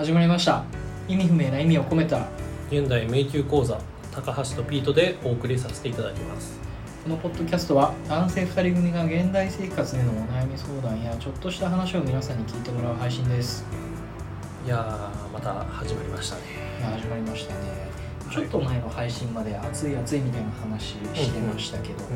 始まりました。意味不明な意味を込めた。現代迷宮講座高橋とピートでお送りさせていただきます。このポッドキャストは男性2人組が現代生活でのお悩み相談やちょっとした話を皆さんに聞いてもらう配信です。いやーまた始まりましたね。いや始まりましたね。ちょっと前の配信まで暑い暑いみたいな話してましたけど、も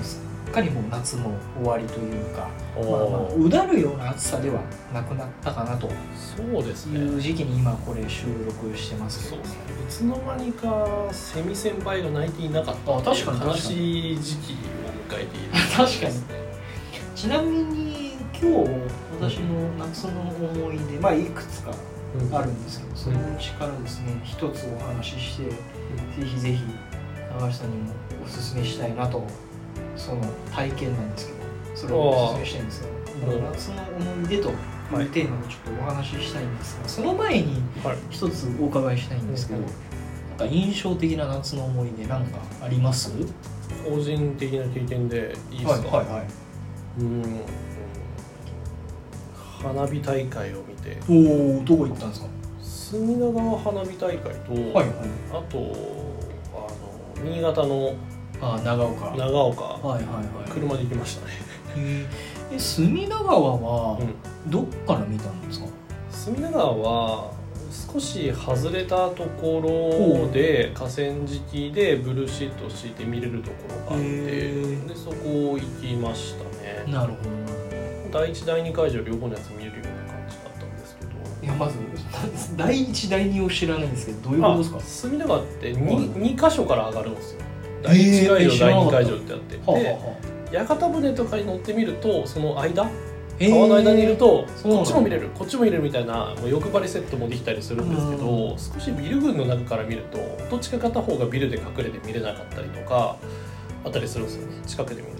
うすっかりもう夏も終わりというか、うんまあまあ、うだるような暑さではなくなったかなと。そうですね。いう時期に今これ収録してますけど。そういつの間にかセミ先輩が泣いていなかったあ確かに悲しい時期を迎えている。確かに。ちなみに今日私の夏の思い出まあいくつかあるんですけどそのうちからですね一つお話ししてぜひぜひ高橋さんにもおすすめしたいなとその体験なんですけどそれをおすすめしたいんですけどうん夏の思い出というはいテーマでちょっとお話ししたいんですがその前にはい一つお伺いしたいんですけどうんなんか印象的な夏の思い出なんかあります？個人的な経験でいいですか、はいはうん。花火大会を見て。おおどこ行ったんですか？隅田川花火大会と、はいはい。あとあの新潟のあ長岡。はい長岡。はいはい車で行きましたね、へえ隅田川はうん、どっから見たんですか、隅田川は少し外れたところで河川敷でブルーシート敷いて見れるところがあってでそこ行きましたね。なるほど第一第二会場両方のやつ見れるような感じだったんですけど。いやまず 第一第二を知らないんですけどどういうことですか？あ隅田川って 2,、はい。二箇所から上がるんですよ第一会場、第二会場ってあって、で屋形船とかに乗ってみるとその間？あ川の間にいるとこっちも見れる。こっちも見れるみたいなもう欲張りセットもできたりするんですけど、うん。少しビル群の中から見るとどっちか片方がビルで隠れて見れなかったりとかあったりするんですよね。近くで見る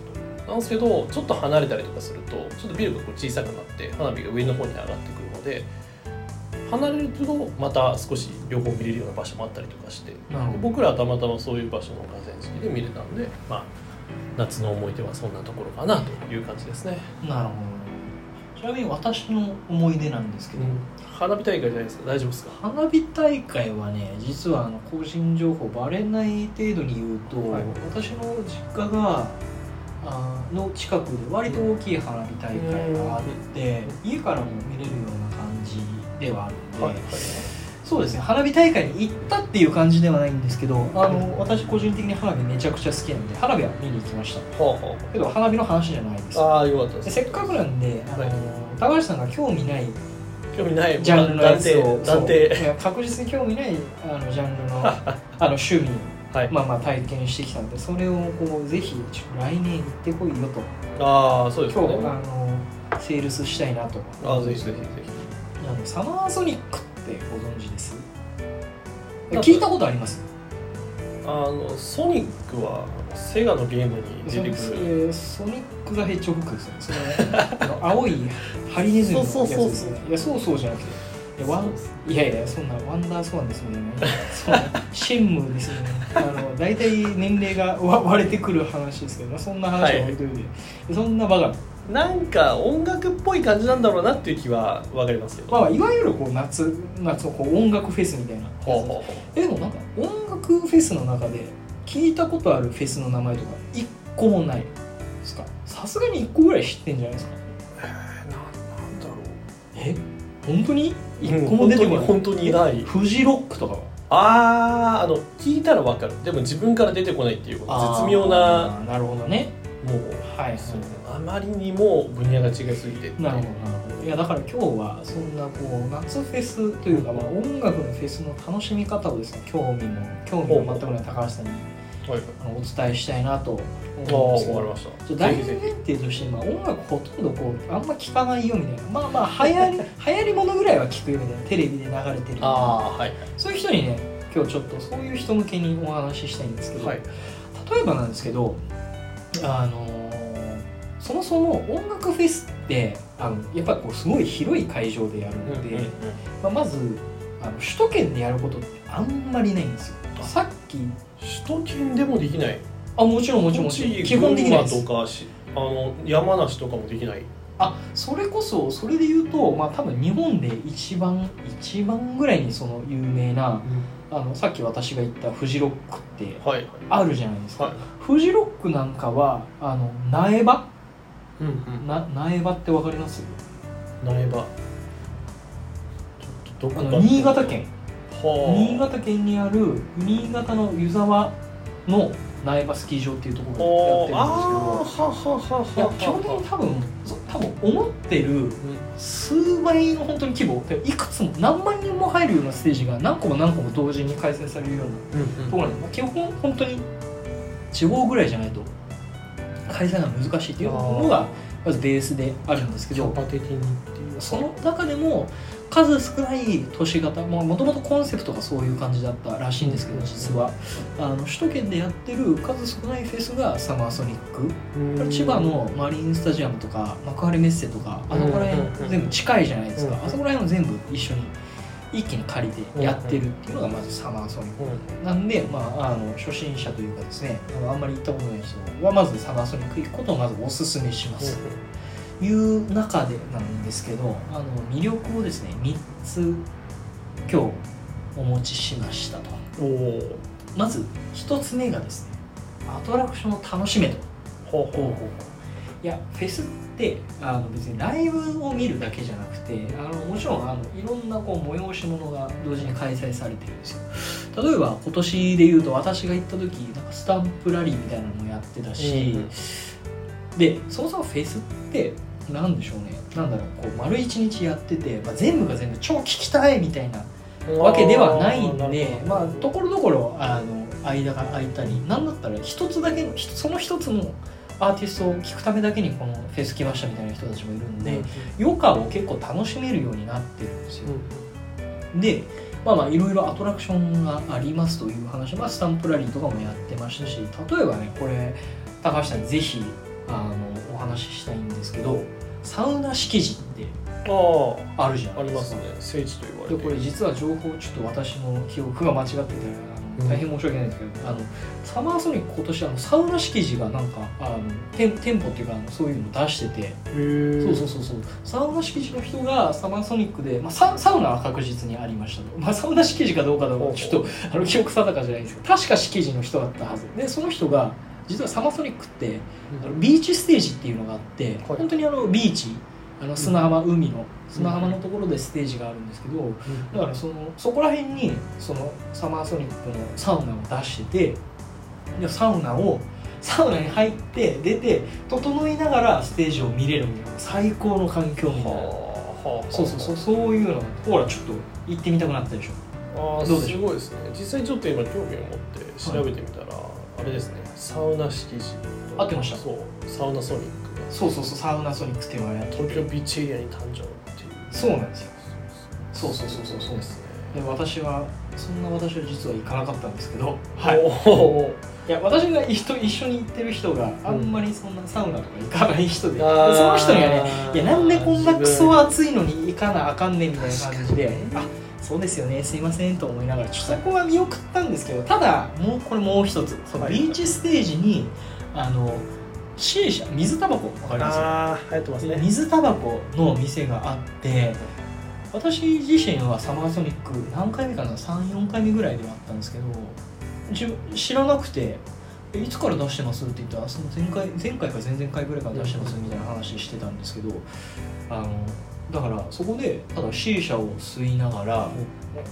と。なんですけどちょっと離れたりとかするとちょっとビルがこう小さくなって花火が上の方に上がってくるので離れるとまた少し両方見れるような場所もあったりとかして僕らはたまたまそういう場所の河川敷で見れたんでまあ夏の思い出はそんなところかなという感じですね。なるほど。ちなみに私の思い出なんですけど、花火大会じゃないですか？大丈夫ですか？花火大会はね実はあの個人情報バレない程度に言うと、はい。私の実家があの近くで割と大きい花火大会があって、家からも見れるような感じではあるんで、はいそうですね。花火大会に行ったっていう感じではないんですけどあの私個人的に花火めちゃくちゃ好きなんで花火は見に行きました。はあはけど花火の話じゃないです。あああよかったでですせっかくなんであの、はい。高橋さんが興味ない興味ないジャンルのやつを確実に興味ないあのジャンルの あの趣味はい、まあまあ体験してきたんでそれをこうぜひ来年行ってこいよと。ああそうです今ね日あのセールスしたいなと。ああぜひぜひぜあのサマーソニックってご存知です？聞いたことあります？ひあのソニックはセガのゲームに出てくそるれソニック・ザ・ヘッジホッグですよね。その 青いハリネズミのやつですよね。いやそうそうじゃなくて。いやワンいやいやそんなワンダースワンですみたいなそんなシェンムーですよね。あの大体年齢がわ割れてくる話ですけどそんな話は置いといて、そんなバカなんか音楽っぽい感じなんだろうなっていう気は分かりますけど。まあまあいわゆるこう夏夏のこう音楽フェスみたいな。ほうほうほえでもなんか音楽フェスの中で聞いたことあるフェスの名前とか一個もないですか？さすがに一個ぐらい知ってんじゃないですか？うえー、ななんだろう。え？本当に？一個も出てこない、うん本当にない。フジロックとかは？あああの聞いたら分かる。でも自分から出てこないっていう絶妙ななるほどねもうはいそうあまりにも分野が違いすぎてなるほどなるほど。いやだから今日はそんなこう夏フェスというか、まあ、音楽のフェスの楽しみ方をですね興味も興味も全くない高橋さんにはい。あのお伝えしたいなと思うんですけりました。大前提として今音楽ほとんどこうあんま聞かないよみたいな。まあまあ流行り 流行りものぐらいは聞くよみたいなテレビで流れてるあはい。そういう人にね今日ちょっとそういう人向けにお話ししたいんですけど、はい。例えばなんですけどあのーそもそも音楽フェスってあのやっぱりこうすごい広い会場でやるので、まあ、まずあの首都圏でやることってあんまりないんですよ。さっき首都圏でもできない。あもちろんもちろん基本的にないです。群馬とかしあの山梨とかもできない。あそれこそそれで言うとまあ多分日本で一番一番ぐらいにその有名なあのさっき私が言ったフジロックってはい。あるじゃないですか、はい。フジロックなんかはあの苗場？うんうん。な苗場ってわかります？苗場。ちょっとどあこかの新潟県。はあ。新潟県にある新潟の湯沢の苗場スキー場っていうところおでやってるんですけど。基本的に多分多分思ってる数倍の本当に規模。でいくつも何万人も入るようなステージが何個も何個も同時に開催されるようなところなんで、まあ基本本当に地方ぐらいじゃないと開催が難しいっていうのがまずベースであるんですけどその中でも数少ない都市型もともとコンセプトがそういう感じだったらしいんですけど実は。あの首都圏でやってる数少ないフェスがサマーソニック。うん。千葉のマリンスタジアムとか幕張メッセとかあそこら辺全部近いじゃないですか。うんあそこら辺を全部一緒に一気に借りてやってるっていうのがまずサマーソニック。なんで、まあ、あの初心者というかですねあのあんまり行ったことない人はまずサマーソニック行くことをまずおすすめします。という中でなんですけどあの魅力をですね3つ今日お持ちしましたと。まず1つ目がですねアトラクションを楽しめと。ほうほう。いやフェスってあの別にライブを見るだけじゃなくてあのもちろんあのいろんなこう催し物が同時に開催されてるんですよ。例えば今年でいうと私が行った時なんかスタンプラリーみたいなのもやってたし、でそもそもフェスってなんでしょうね。なんだろうこう丸一日やってて、まあ、全部が全部超聞きたいみたいなわけではないんでまあところどころあの間が空いたりなんだったら一つだけのひその一つのアーティストを聴くためだけにこのフェス来ましたみたいな人たちもいるんで、余暇を結構楽しめるようになってるんですよ、でまあまあいろいろアトラクションがありますという話はスタンプラリーとかもやってましたし例えばねこれ高橋さんにぜひあのお話ししたいんですけどサウナ敷地ってあるじゃないですか。ありますね。聖地と言われて。でこれ実は情報ちょっと私の記憶が間違っててあの大変申し訳ないんですけど、あのサマーソニック今年あのサウナ敷地がなんかあの店店舗っていうかあのそういうの出しててそうそうそうそう。サウナ敷地の人がサマーソニックで、まあ、ササウナは確実にありましたと、まあ、サウナ敷地かどうかどうかちょっとあの記憶定かじゃないんですけど確か敷地の人だったはず。でその人が実はサマーソニックってあのビーチステージっていうのがあって、本当にあのビーチあの砂浜、海の砂浜のところでステージがあるんですけど、だからそのそこら辺にそのサマーソニックのサウナを出しててでサウナをサウナに入って出て整いながらステージを見れるみたいな最高の環境みたいな。はあそうそうそうそういうのがほらちょっと行ってみたくなったでしょ。ああすごいですね。実際ちょっと今興味を持って調べてみたら、あれですねサウナ敷地。合ってました？そう。サウナソニックがそうそうそうサウナソニックっていうのをやって東京ビーチエリアに誕生っていう。そうなんですよ。そうそうそう。そうそうですねで私はそんな私は実は行かなかったんですけど。はい。おいや私が一緒一緒に行ってる人があんまりそんなサウナとか行かない人で、でその人にはねいやなんでこんなクソ暑いのに行かなあかんねんみたいな感じで。あそうですよね。すいませんと思いながらちょっとそこは見送ったんですけどただもうこれもう一つそのはい。ビーチステージにあの C 社水タバコわかります？ああ流行ってますね。水タバコの店があって私自身はサマーソニック何回目かな？34回目ぐらいではあったんですけど自分知らなくて「えいつから出してます?」って言ったらその前回前回か前々回ぐらいから出してますみたいな話してたんですけどあのだからそこでただ C 社を吸いながら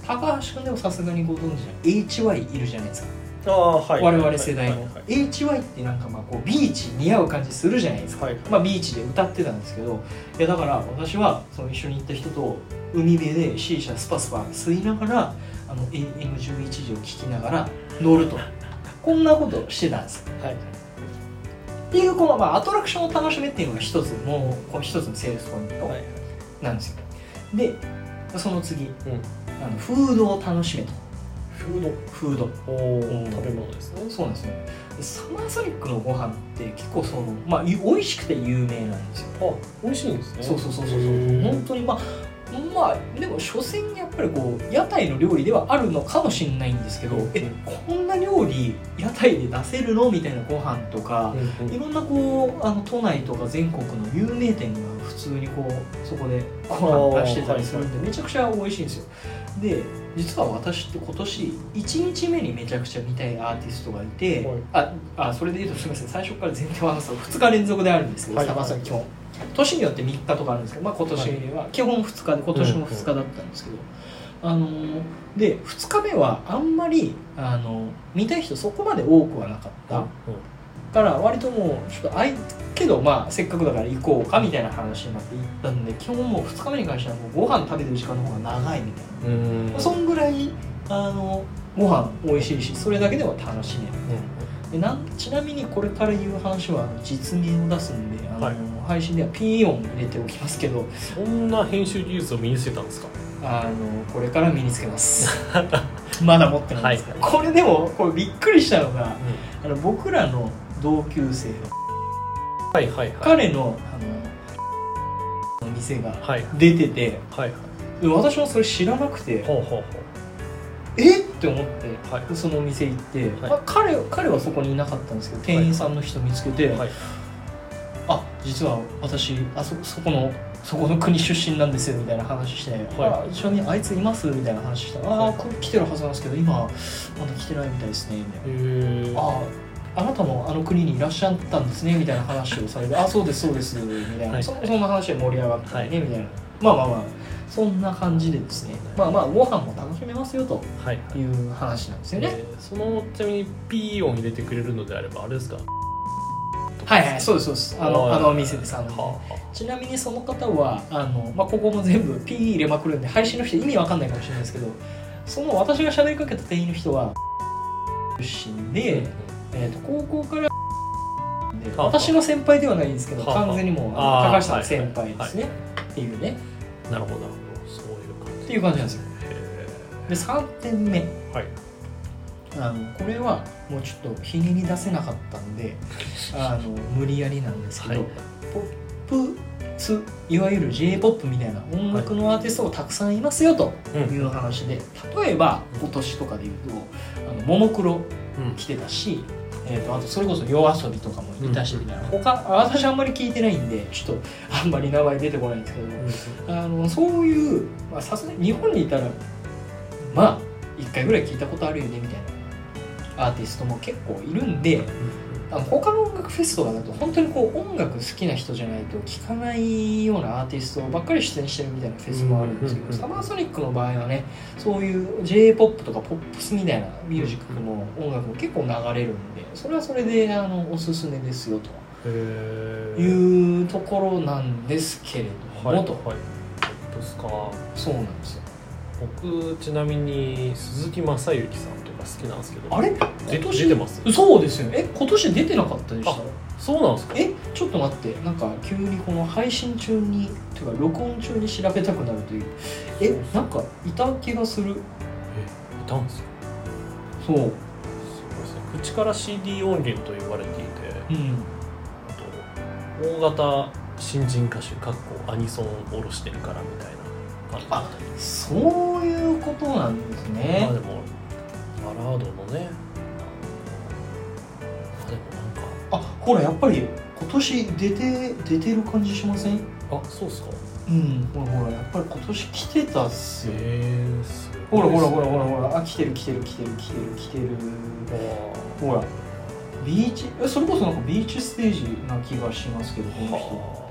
高橋君でもさすがにご存知じゃん。HY いるじゃないですか。ああはい。我々世代の。はいはい HY ってなんかまあこうビーチ似合う感じするじゃないですか。はいまあ、ビーチで歌ってたんですけどいやだから私はその一緒に行った人と海辺で C 社スパスパ吸いながらあの AM11 時を聞きながら乗ると。こんなことをしてたんです。はい。っていうこの、まあ、アトラクションを楽しめっていうのが一つもう一つのセールスポイント。はいなんですよ。でその次うん。あのフードを楽しめと。フード。フード。おうん。食べ物ですね。そうなんですよ。でサマーソニックのご飯って結構そのまあ美味しくて有名なんですよ。あ美味しいんですね。そうそうそうそうそう。本当にまあまあでも所詮やっぱりこう屋台の料理ではあるのかもしれないんですけど、うんえこんな料理屋台で出せるのみたいなご飯とか、いろんなこうあの都内とか全国の有名店が普通にこうそこでご飯出してたりするんでめちゃくちゃ美味しいんですよ。で実は私って今年1日目にめちゃくちゃ見たいアーティストがいて、はい。ああそれで言うとすみません。最初から前提は話すと2日連続であるんですけど、はいサマーソニック基本年によって3日とかあるんですけど、まあ、今年は基本2日で今年も2日だったんですけど、あのーで2日目はあんまりあの見たい人そこまで多くはなかった、から割ともうちょっとあいけどまあせっかくだから行こうかみたいな話になって行ったんで基本もう2日目に関してはもうご飯食べてる時間の方が長いみたいな、うん。うんそんぐらいあのご飯美味しいしそれだけでは楽しめる。でなんちなみにこれから言う話は実名を出すんであの、はい配信ではピー音入れておきますけどそんな編集技術を身につけたんですか？あのこれから身につけます。まだ持ってないんですけど、はい。これでもこれびっくりしたのがあの僕らの同級生のはいはいはい。彼のあの店がはい。出ててはい。で私もそれ知らなくてほうほうほえ？って思って、はい。でそのお店行って、はい。まあ、彼彼はそこにいなかったんですけど店員さんの人見つけて、うはい。あ実は私あそそこのそこの国出身なんですよみたいな話して、あちなみにあいついますみたいな話したら、ああこ来てるはずなんですけど今まだ来てないみたいですねみたいな。ああなたもあの国にいらっしゃったんですねみたいな話をされて「あそうですそうです」みたいな、はい。そそんな話で盛り上がってね、はい。みたいな。まあまあまあそんな感じでですね。まあまあご飯も楽しめますよとはいい。う話なんですよね、えーそのちなみにピー音入れてくれるのであればあれですか？はいはい。そうですそうです。あのはいあのお店です。あの、はあはちなみにその方はあの、まあ、ここも全部 P 入れまくるんで配信の人意味わかんないかもしれないですけどその私が喋りかけた店員の人は出身あで、えー、と高校から私の先輩ではないんですけどはあ完全にもう高橋さんの先輩ですね。っていうね。なるほど。なるほどそういう感じ。っていう感じなんですよ。へで3点目。ーはい。あのこれはもうちょっとひねり出せなかったんで あの無理やりなんですけど、はい。ポップスいわゆる j p o p みたいな音楽のアーティストがたくさんいますよという話で、例えば今年とかで言うとあのももクロうん。来てたし、えー、とあとそれこそ夜遊びとかもいたしみたいな、他あ私あんまり聞いてないんでちょっとあんまり名前出てこないんですけどあのそういうまあさすがに日本にいたらまあ一回ぐらい聞いたことあるよねみたいなアーティストも結構いるんであの他の音楽フェスとかだと本当にこう音楽好きな人じゃないと聴かないようなアーティストばっかり出演してるみたいなフェスもあるんですけど、うんサマーソニックの場合はねそういう j p o p とかポップスみたいなミュージックの音楽も結構流れるんでそれはそれであのおすすめですよというところなんですけれども、と。はいはい。か。そうなんですよ僕ちなみに鈴木雅之さんとか好きなんですけど。あれ？で今年出てます？そうですよね。え今年出てなかったでした？あそうなんですか？えちょっと待って。なんか急にこの配信中にていうか録音中に調べたくなるという。えなんかいた気がする。えいたんですか？そう。そうですね。口から CD 音源と言われていて。うん。あと大型新人歌手かっこアニソン下ろしてるからみたいな感じだったりそういうことなんですね。まあでもバラードのね。あでもなんか。あほらやっぱり今年出て出てる感じしません？あそうっすか。うんほらほらやっぱり今年来てたっすよ。えー、すほごいっすね。らほらほらほらほらあ来てる来てる来てる来てる来てる。わほらビーチえそれこそなんかビーチステージな気がしますけどこの人。は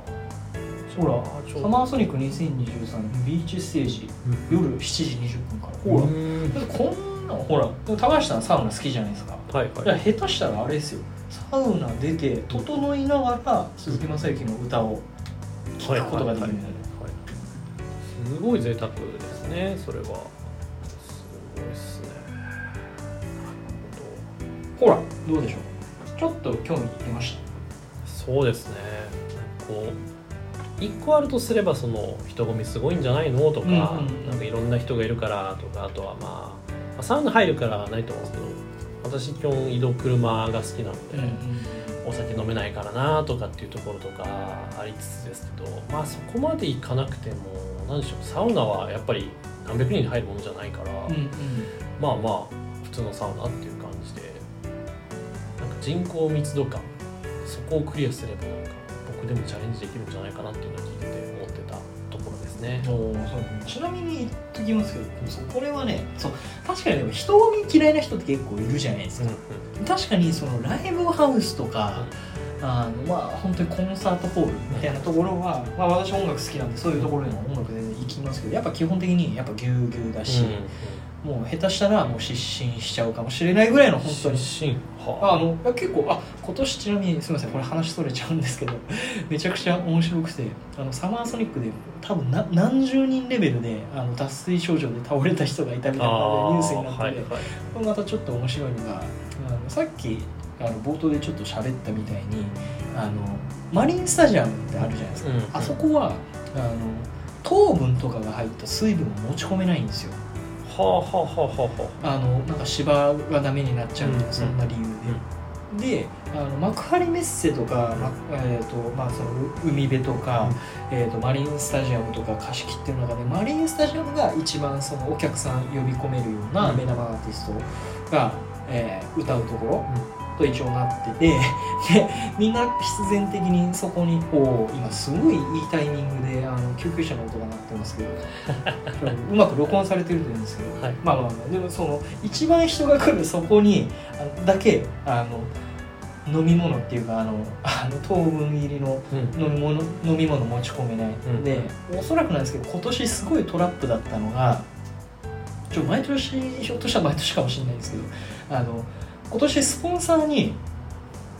ほらサマーソニック2023ビーチステージ夜7時20分から。ほら、こんなほら高橋さんサウナ好きじゃないですか。はいじゃあはい下手したらあれですよ。サウナ出て整いながら鈴木雅之の歌を聴くことができるはいはいすごい贅沢ですねそれは。すごいっすね。ほらどうでしょう。ちょっと興味出ましそうですね。こう一個あるとすればその人混みすごいんじゃないの？とか、なんかいろんな人がいるからとかあとはまあ、まあ、サウナ入るからはないと思うんですけど私基本移動車が好きなので、お酒飲めないからなとかっていうところとかありつつですけどまあそこまでいかなくても何でしょうサウナはやっぱり何百人に入るものじゃないから、まあまあ普通のサウナっていう感じでなんか人口密度感そこをクリアすればでもチャレンジできるんじゃないかなっていうのを聞いてて思ってたところですね。おーそう。ちなみに言っときますけどそうこれはねそう確かにでも人混み嫌いな人って結構いるじゃないですか、確かにそのライブハウスとか、あのまあ本当にコンサートホールみたいなところは、まあ、私音楽好きなんでそういうところにも音楽で行きますけどやっぱ基本的にやっぱぎゅうぎゅうだし、もう下手したらもう失神しちゃうかもしれないぐらいの本当に。失神。はあ。の結構あ今年ちなみにすみませんこれ話それちゃうんですけど めちゃくちゃ面白くてあのサマーソニックで多分な何十人レベルであの脱水症状で倒れた人がいたみたいなニュースになってて、はいはい。これまたちょっと面白いのがあのさっきあの冒頭でちょっと喋ったみたいにあのマリンスタジアムってあるじゃないですか、うん。あそこはあの糖分とかが入った水分を持ち込めないんですよはあはあはあはあはあ。のなんか芝がダメになっちゃうとか、うんそんな理由で、であの幕張メッセとか、まえーとまあ、そのう海辺とか、えー、とマリンスタジアムとか貸し切ってる中でマリンスタジアムが一番そのお客さん呼び込めるようなうん。目玉アーティストが、えー歌うところと一応なっててでみんな必然的にそこにおお今すごいいいタイミングであの救急車の音が鳴ってますけど うまく録音されてるというんですけど、はい。まあまあまあでもその一番人が来るそこにだけあの飲み物っていうかあのあの糖分入りのうん。飲み物飲み物持ち込めない、ん。でおそらくなんですけど今年すごいトラップだったのがちょ毎年ひょっとしたら毎年かもしれないですけどあの今年スポンサーに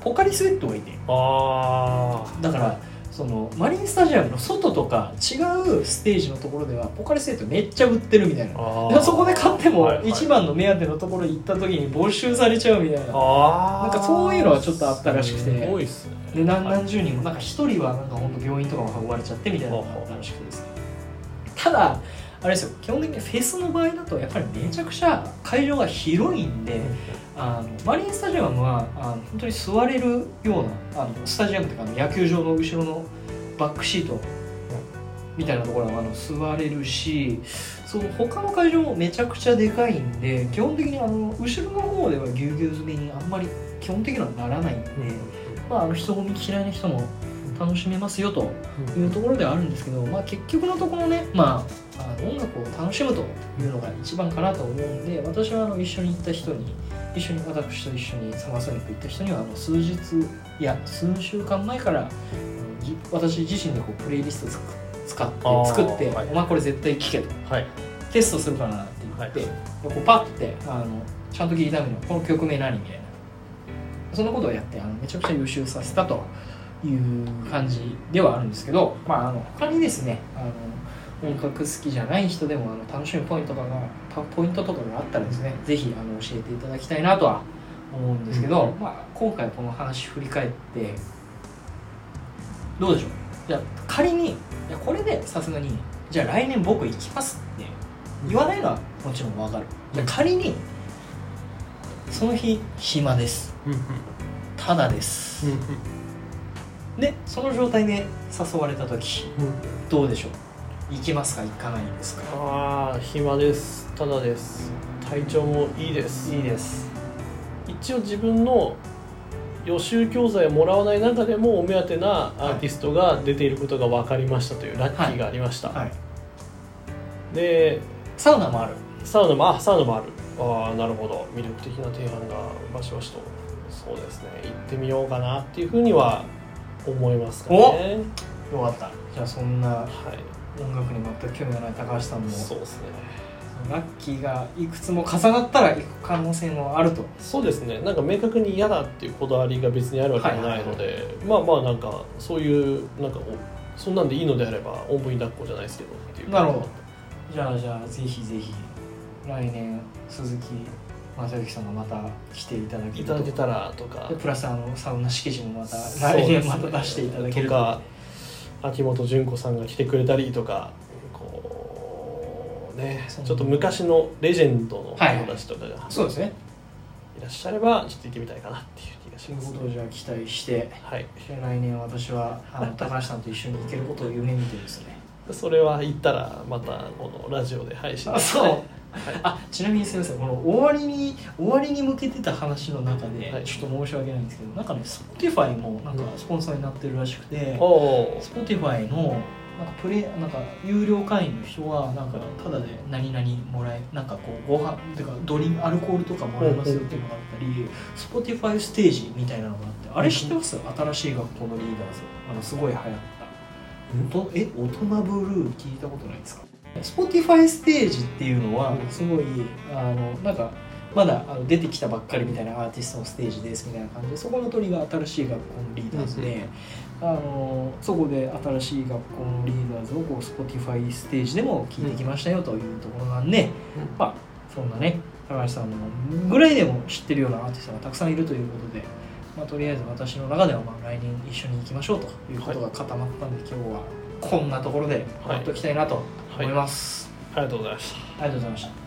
ポカリスエットがいて。あだからそのマリンスタジアムの外とか違うステージのところではポカリスエットめっちゃ売ってるみたいな。そこで買っても一番の目当てのところに行った時に没収されちゃうみたいな。あなんかそういうのはちょっとあったらしくて。すごいっすね。で何はい何十人もなんか一人はなんか本当病院とかも運ばれちゃってみたいなのがあったらしくてですね。ただあれですよ。基本的にフェスの場合だとやっぱりめちゃくちゃ会場が広いんであのマリンスタジアムはあの本当に座れるようなあのスタジアムっていうかあの野球場の後ろのバックシートみたいなところはあの座れるしその他の会場もめちゃくちゃでかいんで基本的にあの後ろの方ではぎゅうぎゅう詰めにあんまり基本的にはならないんで、まあ、あの人混み嫌いな人も楽しめますよというところではあるんですけど、まあ、結局のところね、まあ、あの音楽を楽しむというのが一番かなと思うんで私はあの一緒に行った人に一緒に私と一緒にサマーソニック行った人にはあの数日いや数週間前から私自身でこうプレイリストつく使って作って、はい。お前これ絶対聴けと。はい。テストするからなって言って、はい。でこうパッてあのちゃんと聞いためにこの曲名何みたいな。そんなことをやってあのめちゃくちゃ優秀させたという感じではあるんですけど、まあ、あの他にですねあの音楽好きじゃない人でもあの楽しむポイントとかがポポイントとかがあったらですねぜひあの教えていただきたいなとは思うんですけど、うん。まあ、今回この話振り返ってどうでしょう？じゃあ仮にいやこれでさすがにじゃあ来年僕行きますって言わないのはもちろん分かる。じゃあ仮にその日暇です。うんうん。ただです。うんでその状態で誘われた時うん。どうでしょう？行きますか？行かないですか？ああ暇です。ただです。体調もいいです。いいです。一応自分の予習教材をもらわない中でもお目当てなアーティストが出ていることが分かりましたというラッキーがありました、はい。でサウナもある。サウナもあサウナもある。ああなるほど。魅力的な提案がバシバシとそうですね。行ってみようかなっていうふうには思いますかね。よかった。じゃあそんなはい。音楽に全く興味がない高橋さんもそうですね。ラッキーがいくつも重なったら行く可能性もあると。そうですね。なんか明確に嫌だっていうこだわりが別にあるわけじゃないので、まあまあなんかそういうなんかおそんなんでいいのであればおんぶに抱っこじゃないですけどっていうなるほど。じゃあじゃあぜひぜひ来年鈴木正幸さんがまた来ていただけいただけたらとか。でプラスあのサウナ敷地もまた来年また出していただけると。か秋元純子さんが来てくれたりとかこうねちょっと昔のレジェンドの友はい。はい達とかがそうですね。いらっしゃればちょっと行ってみたいかなっていう気がしというます。ことをじゃあ期待してはい。来年私はあの 高橋さんと一緒に行けることを夢見てですね。それは言ったらまたこのラジオで配信あそう。はいあちなみにすみません。この終わりに終わりに向けてた話の中で、はい。ちょっと申し訳ないんですけどなんかね Spotify もなんかスポンサーになってるらしくて、Spotify のなんかプレなんか有料会員の人はなんかただで何々もらえなんかこうご飯てかドリンクアルコールとかもらえますよっていうのがあったり Spotify ステージみたいなのがあってあれ知ってます？新しい学校のリーダーズ。あのすごい流行った。え大人ブルー聞いたことないですか？Spotify ステージっていうのはすごいあのなんかまだあの出てきたばっかりみたいなアーティストのステージですみたいな感じでそこの鳥が新しい学校のリーダーズで、あのそこで新しい学校のリーダーズをこう Spotify ステージでも聞いてきましたよというところなんで、まあそんなね高橋さんのぐらいでも知ってるようなアーティストがたくさんいるということで、まあ、とりあえず私の中ではまあ来年一緒に行きましょうということが固まったんで、今日はこんなところで終わっておきたいなと思います、ありがとうございました。ありがとうございました